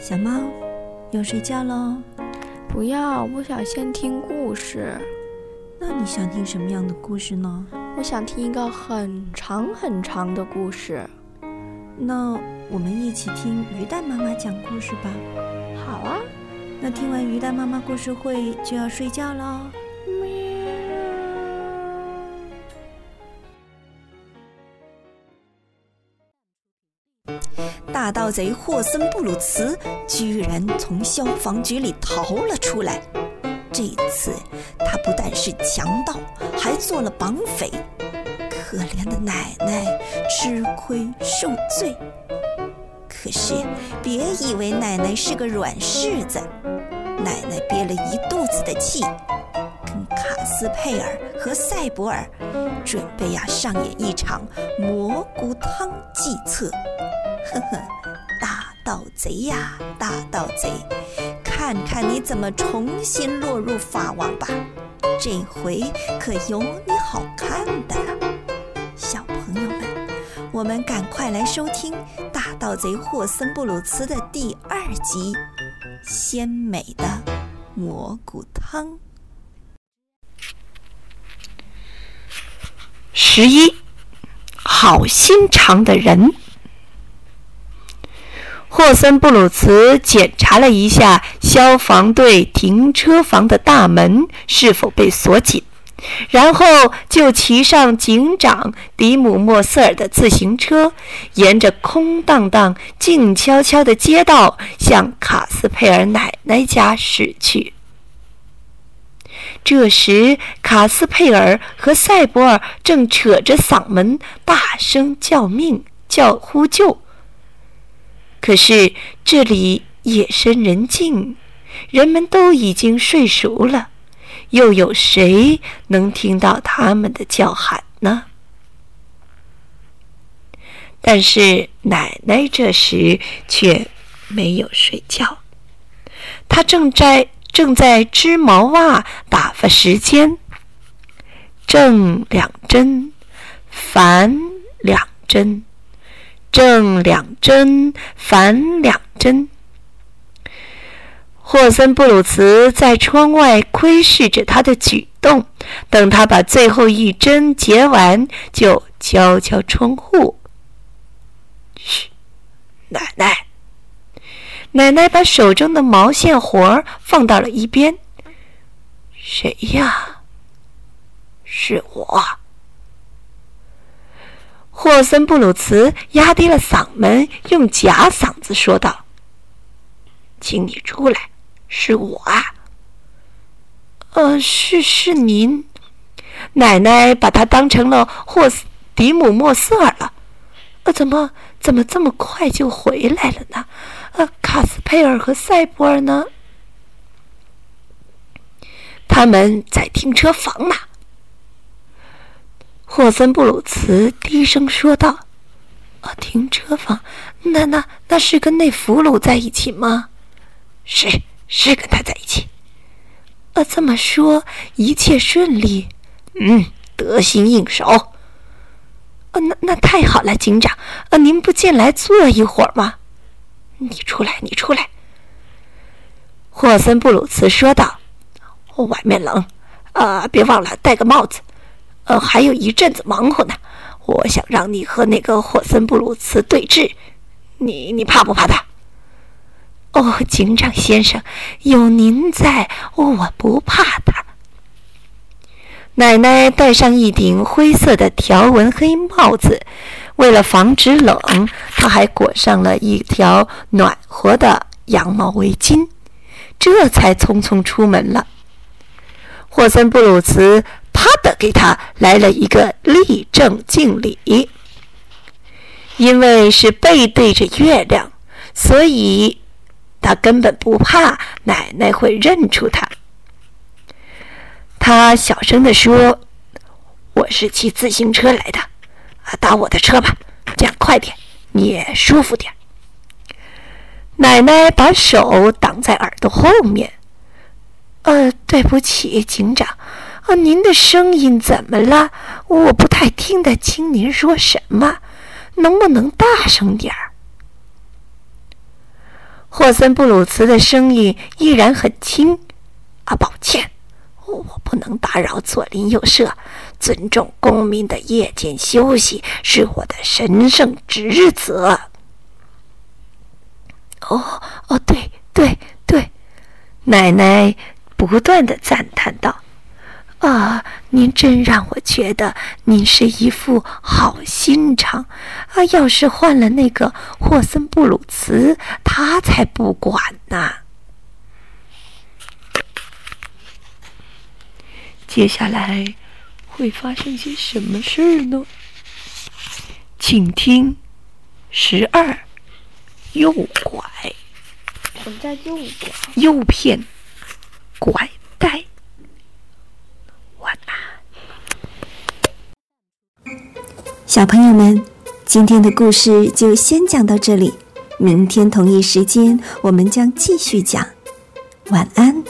小猫，要睡觉喽？不要，我想先听故事。那你想听什么样的故事呢？我想听一个很长很长的故事。那我们一起听鱼蛋妈妈讲故事吧。好啊。那听完鱼蛋妈妈故事会就要睡觉喽。盗贼霍森布鲁茨居然从消防局里逃了出来。这次他不但是强盗，还做了绑匪。可怜的奶奶吃亏受罪。可是别以为奶奶是个软柿子，奶奶憋了一肚子的气，卡斯佩尔和赛博尔准备呀上演一场蘑菇汤计策。呵呵，大盗贼呀，大盗贼，看看你怎么重新落入法网吧！这回可有你好看的了，小朋友们，我们赶快来收听《大盗贼霍森布鲁茨》的第二集《鲜美的蘑菇汤》。十一，好心肠的人。霍森布鲁茨检查了一下消防队停车房的大门是否被锁紧，然后就骑上警长迪姆莫瑟尔的自行车，沿着空荡荡、静悄悄的街道向卡斯佩尔奶奶家驶去。这时，卡斯佩尔和塞博尔正扯着嗓门大声叫命、叫呼救。可是这里夜深人静，人们都已经睡熟了，又有谁能听到他们的叫喊呢？但是奶奶这时却没有睡觉，她正在正在织毛袜打发时间，正两针，反两针。正两针，反两针。霍森布鲁茨在窗外窥视着他的举动，等他把最后一针结完，就敲敲窗户。嘘，奶奶。奶奶把手中的毛线活儿放到了一边。谁呀？是我。霍森布鲁茨压低了嗓门，用假嗓子说道：“请你出来，是我啊。”“呃，是是您。”奶奶把他当成了霍斯迪姆莫瑟尔了。“呃，怎么怎么这么快就回来了呢？”“，卡斯佩尔和塞博尔呢？”“他们在停车房呢。”霍森布鲁茨低声说道：“啊，停车房？那那那是跟那俘虏在一起吗？是，是跟他在一起。呃，这么说一切顺利？嗯，得心应手。啊，那那太好了，警长。呃，您不进来坐一会儿吗？你出来，你出来。”霍森布鲁茨说道：“外面冷，呃，别忘了戴个帽子。”呃，还有一阵子忙活呢。我想让你和那个霍森布鲁茨对峙，你你怕不怕他？哦，警长先生，有您在，我不怕他。奶奶戴上一顶灰色的条纹黑帽子，为了防止冷，她还裹上了一条暖和的羊毛围巾，这才匆匆出门了。霍森布鲁茨。啪的给他来了一个立正敬礼，因为是背对着月亮，所以他根本不怕奶奶会认出他。他小声地说：“我是骑自行车来的，啊，搭我的车吧，这样快点，你也舒服点。”奶奶把手挡在耳朵后面。呃，对不起，警长。啊，您的声音怎么了？我不太听得清您说什么，能不能大声点儿？霍森布鲁茨的声音依然很轻。啊，抱歉，我不能打扰左邻右舍，尊重公民的夜间休息是我的神圣职责。哦哦，对对对，奶奶不断的赞叹道：“啊，您真让我觉得您是一副好心肠啊！要是换了那个霍森布鲁茨，他才不管呢。”接下来会发生些什么事儿呢？请听十二右拐。什么叫右拐？诱骗、拐带。晚安，小朋友们，今天的故事就先讲到这里，明天同一时间我们将继续讲。晚安。